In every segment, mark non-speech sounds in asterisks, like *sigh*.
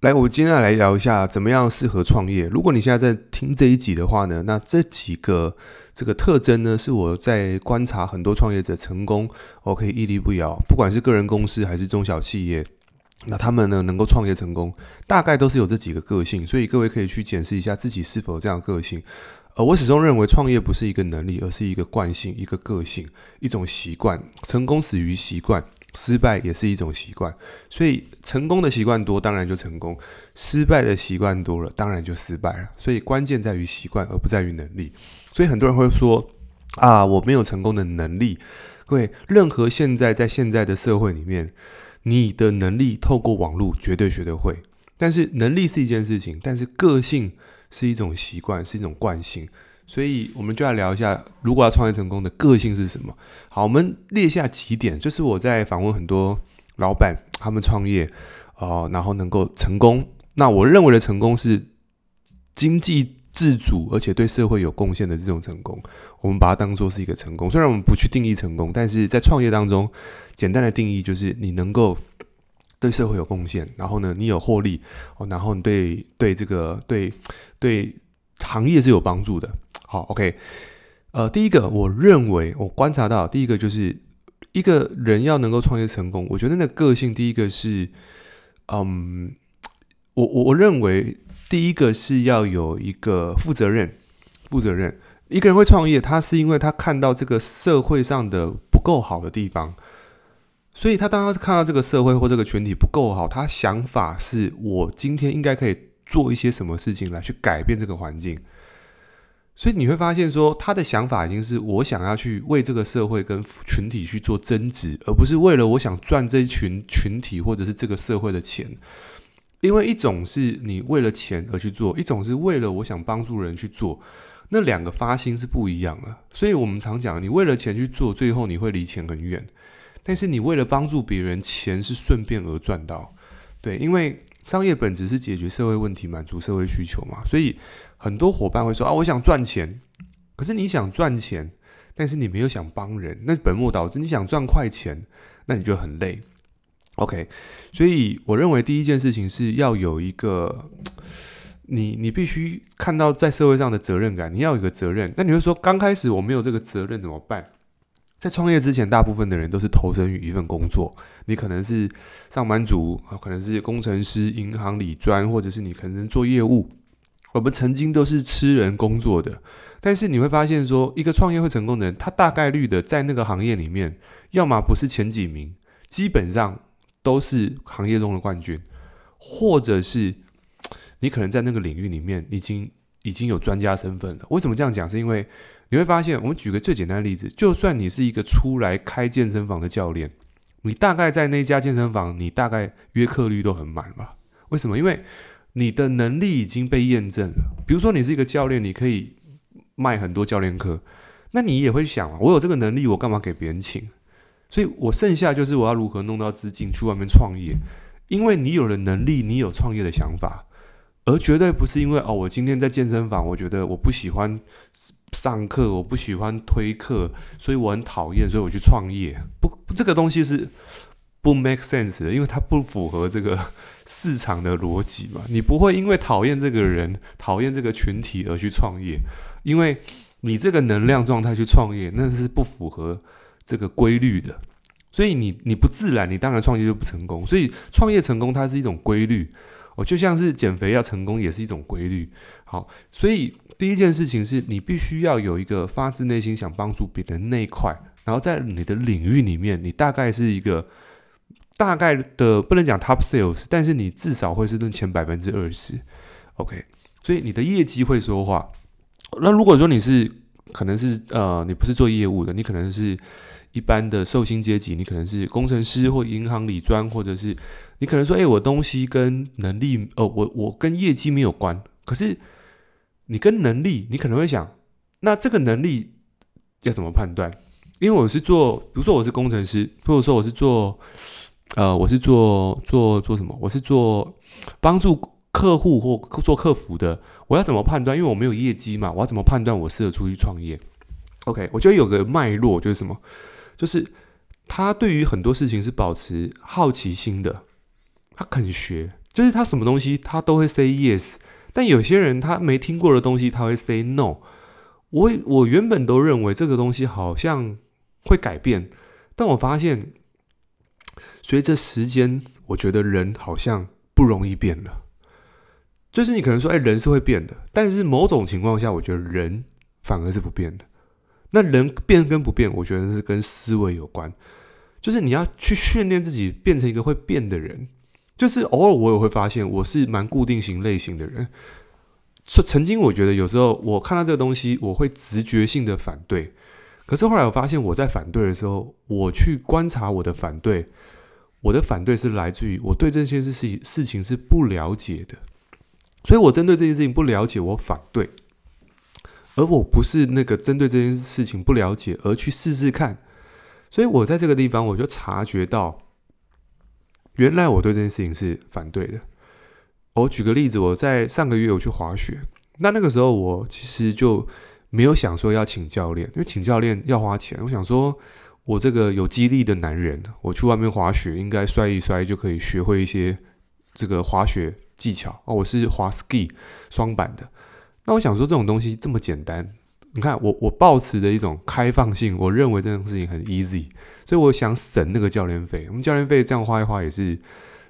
来，我们今天来聊一下怎么样适合创业。如果你现在在听这一集的话呢，那这几个这个特征呢，是我在观察很多创业者成功，我可以屹立不摇，不管是个人公司还是中小企业，那他们呢能够创业成功，大概都是有这几个个性。所以各位可以去检视一下自己是否有这样个性。呃我始终认为，创业不是一个能力，而是一个惯性、一个个性、一种习惯。成功始于习惯。失败也是一种习惯，所以成功的习惯多，当然就成功；失败的习惯多了，当然就失败了。所以关键在于习惯，而不在于能力。所以很多人会说：“啊，我没有成功的能力。”各位，任何现在在现在的社会里面，你的能力透过网络绝对学得会。但是能力是一件事情，但是个性是一种习惯，是一种惯性。所以我们就来聊一下，如果要创业成功的个性是什么？好，我们列下几点，就是我在访问很多老板，他们创业，哦、然后能够成功。那我认为的成功是经济自主，而且对社会有贡献的这种成功。我们把它当做是一个成功。虽然我们不去定义成功，但是在创业当中，简单的定义就是你能够对社会有贡献，然后呢，你有获利，哦，然后你对对这个对对行业是有帮助的。好，OK，呃，第一个，我认为我观察到，第一个就是一个人要能够创业成功，我觉得那个个性，第一个是，嗯，我我我认为第一个是要有一个负责任，负责任。一个人会创业，他是因为他看到这个社会上的不够好的地方，所以他当他看到这个社会或这个群体不够好，他想法是我今天应该可以做一些什么事情来去改变这个环境。所以你会发现，说他的想法已经是我想要去为这个社会跟群体去做增值，而不是为了我想赚这一群群体或者是这个社会的钱。因为一种是你为了钱而去做，一种是为了我想帮助人去做，那两个发心是不一样的。所以我们常讲，你为了钱去做，最后你会离钱很远；但是你为了帮助别人，钱是顺便而赚到。对，因为。商业本质是解决社会问题，满足社会需求嘛，所以很多伙伴会说啊，我想赚钱，可是你想赚钱，但是你没有想帮人，那本末倒置。你想赚快钱，那你就很累。OK，所以我认为第一件事情是要有一个，*tsk* 你你必须看到在社会上的责任感，你要有个责任。那你会说，刚开始我没有这个责任怎么办？在创业之前，大部分的人都是投身于一份工作。你可能是上班族啊，可能是工程师、银行理专，或者是你可能做业务。我们曾经都是吃人工作的，但是你会发现，说一个创业会成功的人，他大概率的在那个行业里面，要么不是前几名，基本上都是行业中的冠军，或者是你可能在那个领域里面已经已经有专家身份了。为什么这样讲？是因为你会发现，我们举个最简单的例子，就算你是一个出来开健身房的教练，你大概在那家健身房，你大概约课率都很满吧？为什么？因为你的能力已经被验证了。比如说，你是一个教练，你可以卖很多教练课，那你也会想，我有这个能力，我干嘛给别人请？所以我剩下就是我要如何弄到资金去外面创业，因为你有了能力，你有创业的想法。而绝对不是因为哦，我今天在健身房，我觉得我不喜欢上课，我不喜欢推课，所以我很讨厌，所以我去创业。不，这个东西是不 make sense 的，因为它不符合这个市场的逻辑嘛。你不会因为讨厌这个人、讨厌这个群体而去创业，因为你这个能量状态去创业，那是不符合这个规律的。所以你你不自然，你当然创业就不成功。所以创业成功，它是一种规律。哦，就像是减肥要成功也是一种规律。好，所以第一件事情是你必须要有一个发自内心想帮助别人那一块，然后在你的领域里面，你大概是一个大概的不能讲 top sales，但是你至少会是那前百分之二十。OK，所以你的业绩会说话。那如果说你是可能是呃，你不是做业务的，你可能是。一般的受薪阶级，你可能是工程师或银行理专，或者是你可能说，哎，我东西跟能力，哦，我我跟业绩没有关。可是你跟能力，你可能会想，那这个能力要怎么判断？因为我是做，比如说我是工程师，或者说我是做，呃，我是做做做什么？我是做帮助客户或做客服的。我要怎么判断？因为我没有业绩嘛，我要怎么判断我适合出去创业？OK，我觉得有个脉络就是什么？就是他对于很多事情是保持好奇心的，他肯学，就是他什么东西他都会 say yes，但有些人他没听过的东西他会 say no。我我原本都认为这个东西好像会改变，但我发现随着时间，我觉得人好像不容易变了。就是你可能说，哎，人是会变的，但是某种情况下，我觉得人反而是不变的。那人变跟不变，我觉得是跟思维有关。就是你要去训练自己变成一个会变的人。就是偶尔我也会发现，我是蛮固定型类型的人。曾曾经我觉得有时候我看到这个东西，我会直觉性的反对。可是后来我发现，我在反对的时候，我去观察我的反对，我的反对是来自于我对这些事情事情是不了解的。所以我针对这件事情不了解，我反对。而我不是那个针对这件事情不了解而去试试看。所以我在这个地方，我就察觉到。原来我对这件事情是反对的。我举个例子，我在上个月我去滑雪，那那个时候我其实就没有想说要请教练，因为请教练要花钱。我想说，我这个有肌力的男人，我去外面滑雪应该摔一摔就可以学会一些这个滑雪技巧。哦，我是滑 ski 双板的，那我想说这种东西这么简单。你看，我我抱持的一种开放性，我认为这种事情很 easy，所以我想省那个教练费。我们教练费这样花一花也是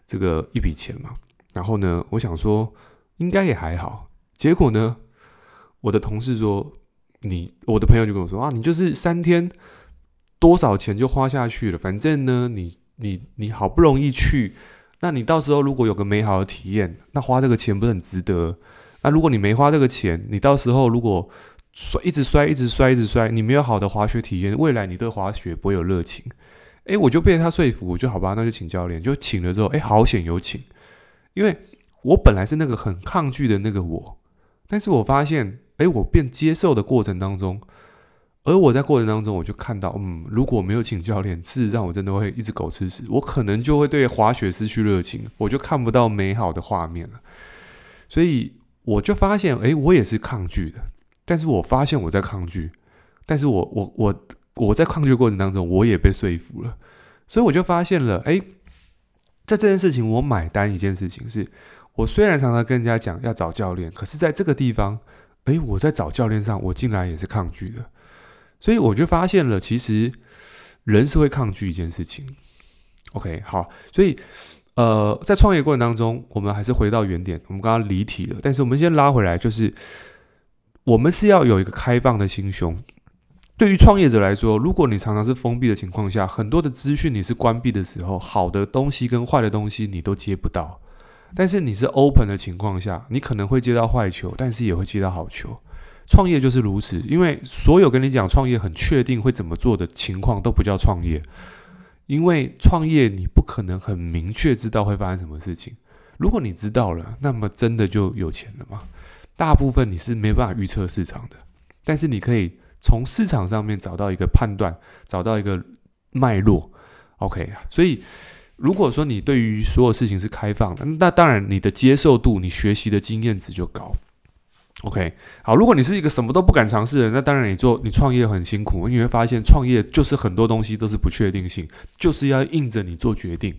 这个一笔钱嘛。然后呢，我想说应该也还好。结果呢，我的同事说，你我的朋友就跟我说啊，你就是三天多少钱就花下去了，反正呢，你你你好不容易去，那你到时候如果有个美好的体验，那花这个钱不是很值得？那如果你没花这个钱，你到时候如果摔，一直摔，一直摔，一直摔。你没有好的滑雪体验，未来你对滑雪不会有热情。诶，我就被他说服，我就好吧，那就请教练。就请了之后，诶，好险有请，因为我本来是那个很抗拒的那个我，但是我发现，诶，我变接受的过程当中，而我在过程当中，我就看到，嗯，如果没有请教练，事实上我真的会一直狗吃屎，我可能就会对滑雪失去热情，我就看不到美好的画面了。所以我就发现，诶，我也是抗拒的。但是我发现我在抗拒，但是我我我我在抗拒过程当中，我也被说服了，所以我就发现了，哎，在这件事情我买单一件事情是，我虽然常常跟人家讲要找教练，可是在这个地方，哎，我在找教练上，我竟然也是抗拒的，所以我就发现了，其实人是会抗拒一件事情。OK，好，所以呃，在创业过程当中，我们还是回到原点，我们刚刚离题了，但是我们先拉回来，就是。我们是要有一个开放的心胸。对于创业者来说，如果你常常是封闭的情况下，很多的资讯你是关闭的时候，好的东西跟坏的东西你都接不到。但是你是 open 的情况下，你可能会接到坏球，但是也会接到好球。创业就是如此，因为所有跟你讲创业很确定会怎么做的情况都不叫创业，因为创业你不可能很明确知道会发生什么事情。如果你知道了，那么真的就有钱了吗？大部分你是没办法预测市场的，但是你可以从市场上面找到一个判断，找到一个脉络。OK，啊所以如果说你对于所有事情是开放的，那当然你的接受度、你学习的经验值就高。OK，好，如果你是一个什么都不敢尝试的人，那当然你做你创业很辛苦，你会发现创业就是很多东西都是不确定性，就是要硬着你做决定。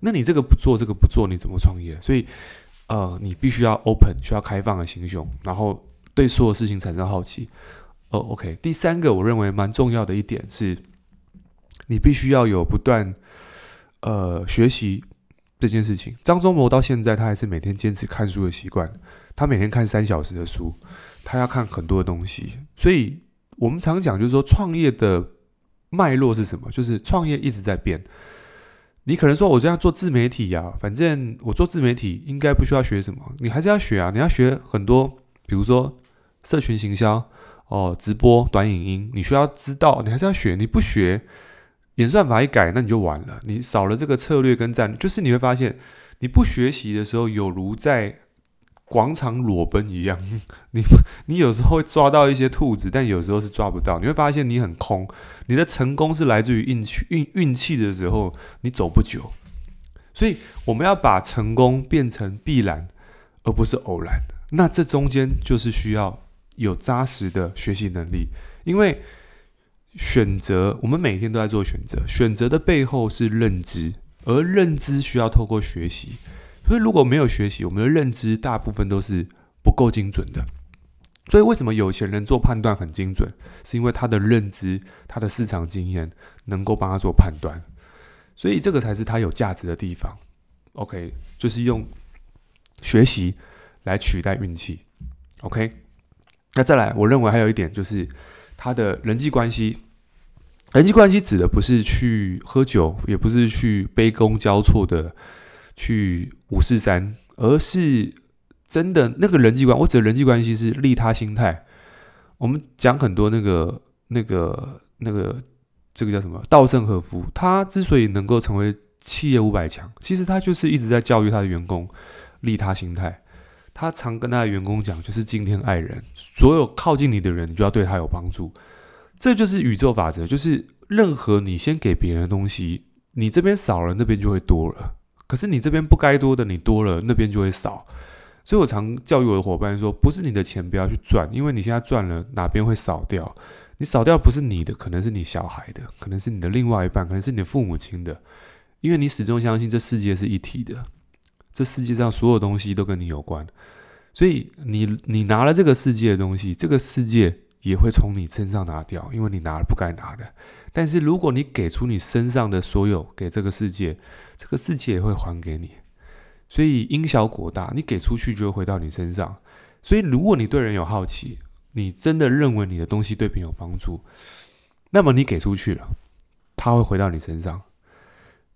那你这个不做，这个不做，你怎么创业？所以。呃，你必须要 open，需要开放的心胸，然后对所有事情产生好奇。哦，OK。第三个，我认为蛮重要的一点是，你必须要有不断呃学习这件事情。张忠谋到现在，他还是每天坚持看书的习惯，他每天看三小时的书，他要看很多的东西。所以我们常讲，就是说创业的脉络是什么？就是创业一直在变。你可能说，我这样做自媒体呀，反正我做自媒体应该不需要学什么，你还是要学啊，你要学很多，比如说社群行销哦，直播、短影音，你需要知道，你还是要学，你不学，演算法一改，那你就完了，你少了这个策略跟战略，就是你会发现，你不学习的时候，有如在。广场裸奔一样，*laughs* 你你有时候会抓到一些兔子，但有时候是抓不到。你会发现你很空，你的成功是来自于运气运运气的时候，你走不久。所以我们要把成功变成必然，而不是偶然。那这中间就是需要有扎实的学习能力，因为选择我们每天都在做选择，选择的背后是认知，而认知需要透过学习。所以如果没有学习，我们的认知大部分都是不够精准的。所以为什么有钱人做判断很精准？是因为他的认知、他的市场经验能够帮他做判断。所以这个才是他有价值的地方。OK，就是用学习来取代运气。OK，那再来，我认为还有一点就是他的人际关系。人际关系指的不是去喝酒，也不是去杯弓交错的去五四三，而是真的那个人际关。我指的人际关系是利他心态。我们讲很多那个、那个、那个，这个叫什么？稻盛和夫，他之所以能够成为企业五百强，其实他就是一直在教育他的员工利他心态。他常跟他的员工讲，就是敬天爱人，所有靠近你的人，你就要对他有帮助。这就是宇宙法则，就是任何你先给别人的东西，你这边少了，那边就会多了。可是你这边不该多的，你多了，那边就会少。所以我常教育我的伙伴说，不是你的钱不要去赚，因为你现在赚了，哪边会少掉？你少掉不是你的，可能是你小孩的，可能是你的另外一半，可能是你的父母亲的。因为你始终相信这世界是一体的，这世界上所有东西都跟你有关，所以你你拿了这个世界的东西，这个世界。也会从你身上拿掉，因为你拿了不该拿的。但是如果你给出你身上的所有给这个世界，这个世界也会还给你。所以因小果大，你给出去就会回到你身上。所以如果你对人有好奇，你真的认为你的东西对别人有帮助，那么你给出去了，它会回到你身上。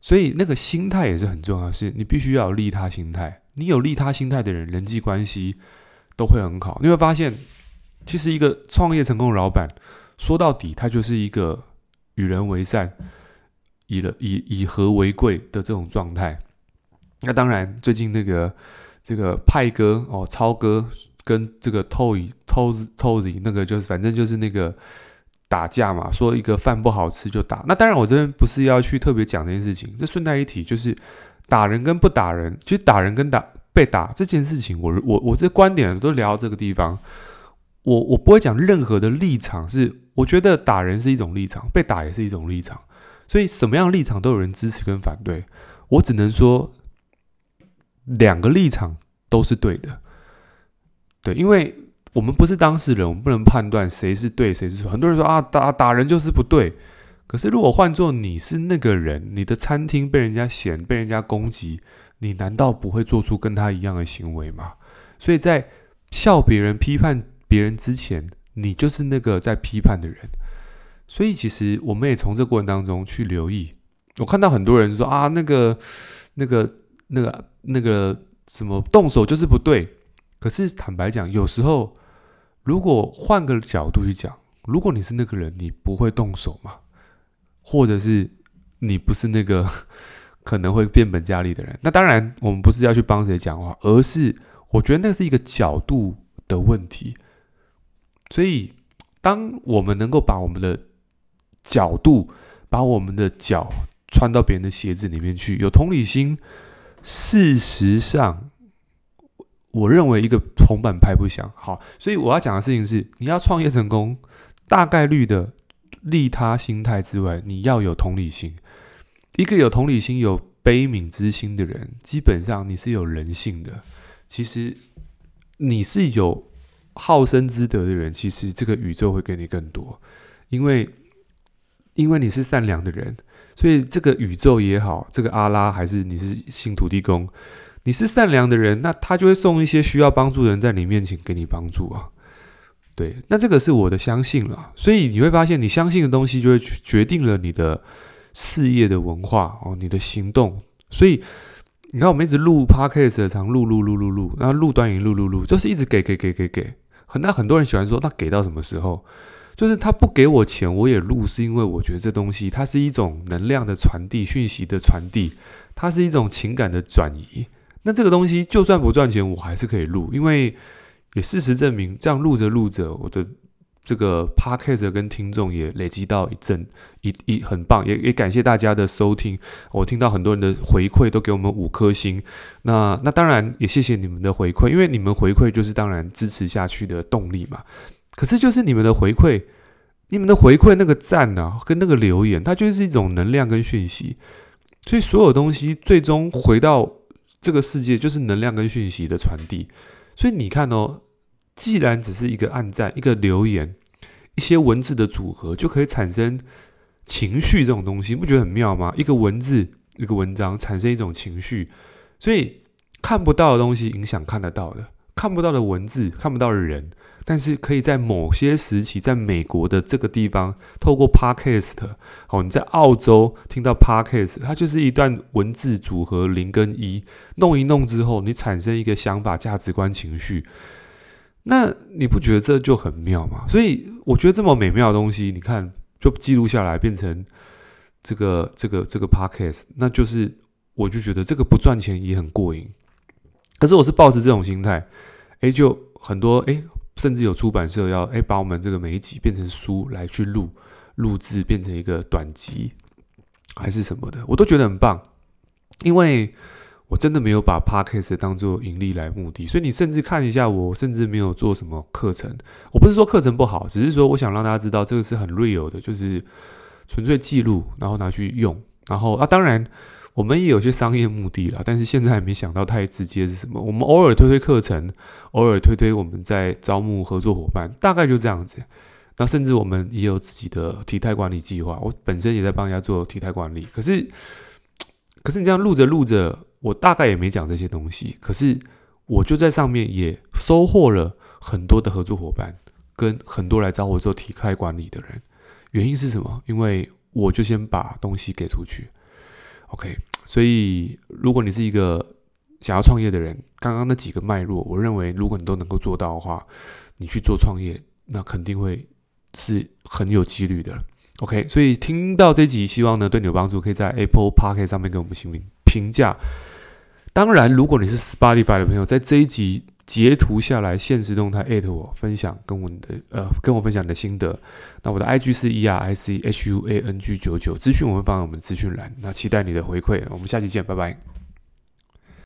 所以那个心态也是很重要的，是你必须要有利他心态。你有利他心态的人，人际关系都会很好。你会发现。其实，一个创业成功的老板，说到底，他就是一个与人为善、以了以以和为贵的这种状态。那当然，最近那个这个派哥哦，超哥跟这个 Toy Toy Toy 那个，就是反正就是那个打架嘛，说一个饭不好吃就打。那当然，我这边不是要去特别讲这件事情，这顺带一提，就是打人跟不打人，其实打人跟打被打这件事情，我我我这观点都聊到这个地方。我我不会讲任何的立场，是我觉得打人是一种立场，被打也是一种立场，所以什么样立场都有人支持跟反对。我只能说，两个立场都是对的，对，因为我们不是当事人，我们不能判断谁是对谁是错。很多人说啊，打打人就是不对，可是如果换作你是那个人，你的餐厅被人家嫌，被人家攻击，你难道不会做出跟他一样的行为吗？所以在笑别人批判。别人之前，你就是那个在批判的人，所以其实我们也从这过程当中去留意。我看到很多人说啊，那个、那个、那个、那个什么动手就是不对。可是坦白讲，有时候如果换个角度去讲，如果你是那个人，你不会动手吗？或者是你不是那个 *laughs* 可能会变本加厉的人？那当然，我们不是要去帮谁讲话，而是我觉得那是一个角度的问题。所以，当我们能够把我们的角度，把我们的脚穿到别人的鞋子里面去，有同理心，事实上，我认为一个铜板拍不响。好，所以我要讲的事情是，你要创业成功，大概率的利他心态之外，你要有同理心。一个有同理心、有悲悯之心的人，基本上你是有人性的。其实你是有。好生之德的人，其实这个宇宙会给你更多，因为因为你是善良的人，所以这个宇宙也好，这个阿拉还是你是信土地公，你是善良的人，那他就会送一些需要帮助的人在你面前给你帮助啊。对，那这个是我的相信了，所以你会发现，你相信的东西就会决定了你的事业的文化哦，你的行动，所以。你看，我们一直录 podcast，常录录录录录，然后录短影录录录，就是一直给给给给给。很那很多人喜欢说，那给到什么时候？就是他不给我钱，我也录，是因为我觉得这东西它是一种能量的传递，讯息的传递，它是一种情感的转移。那这个东西就算不赚钱，我还是可以录，因为也事实证明，这样录着录着，我的。这个 podcast 跟听众也累积到一阵一一很棒，也也感谢大家的收听。我听到很多人的回馈，都给我们五颗星。那那当然也谢谢你们的回馈，因为你们回馈就是当然支持下去的动力嘛。可是就是你们的回馈，你们的回馈那个赞啊，跟那个留言，它就是一种能量跟讯息。所以所有东西最终回到这个世界就是能量跟讯息的传递。所以你看哦，既然只是一个按赞、一个留言、一些文字的组合，就可以产生情绪这种东西，不觉得很妙吗？一个文字、一个文章产生一种情绪，所以看不到的东西影响看得到的，看不到的文字，看不到的人。但是可以在某些时期，在美国的这个地方，透过 Podcast，哦，你在澳洲听到 Podcast，它就是一段文字组合零跟一，弄一弄之后，你产生一个想法、价值观、情绪，那你不觉得这就很妙吗？所以我觉得这么美妙的东西，你看就记录下来，变成这个这个这个 Podcast，那就是我就觉得这个不赚钱也很过瘾。可是我是抱着这种心态，诶，就很多诶。甚至有出版社要诶把我们这个每一集变成书来去录录制，变成一个短集还是什么的，我都觉得很棒。因为我真的没有把 Podcast 当做盈利来目的，所以你甚至看一下我，甚至没有做什么课程。我不是说课程不好，只是说我想让大家知道这个是很 real 的，就是纯粹记录，然后拿去用，然后啊，当然。我们也有些商业目的啦，但是现在还没想到太直接是什么。我们偶尔推推课程，偶尔推推我们在招募合作伙伴，大概就这样子。那甚至我们也有自己的体态管理计划，我本身也在帮人家做体态管理。可是，可是你这样录着录着，我大概也没讲这些东西。可是我就在上面也收获了很多的合作伙伴，跟很多来找我做体态管理的人。原因是什么？因为我就先把东西给出去。OK，所以如果你是一个想要创业的人，刚刚那几个脉络，我认为如果你都能够做到的话，你去做创业，那肯定会是很有几率的。OK，所以听到这集，希望呢对你有帮助，可以在 Apple Park 上面给我们星评评价。当然，如果你是 Spotify 的朋友，在这一集。截图下来，现实动态艾特我，分享跟我的呃，跟我分享你的心得。那我的 IG 是 E R I C H U A N G 九九，资讯我会放在我们的资讯栏。那期待你的回馈，我们下期见，拜拜。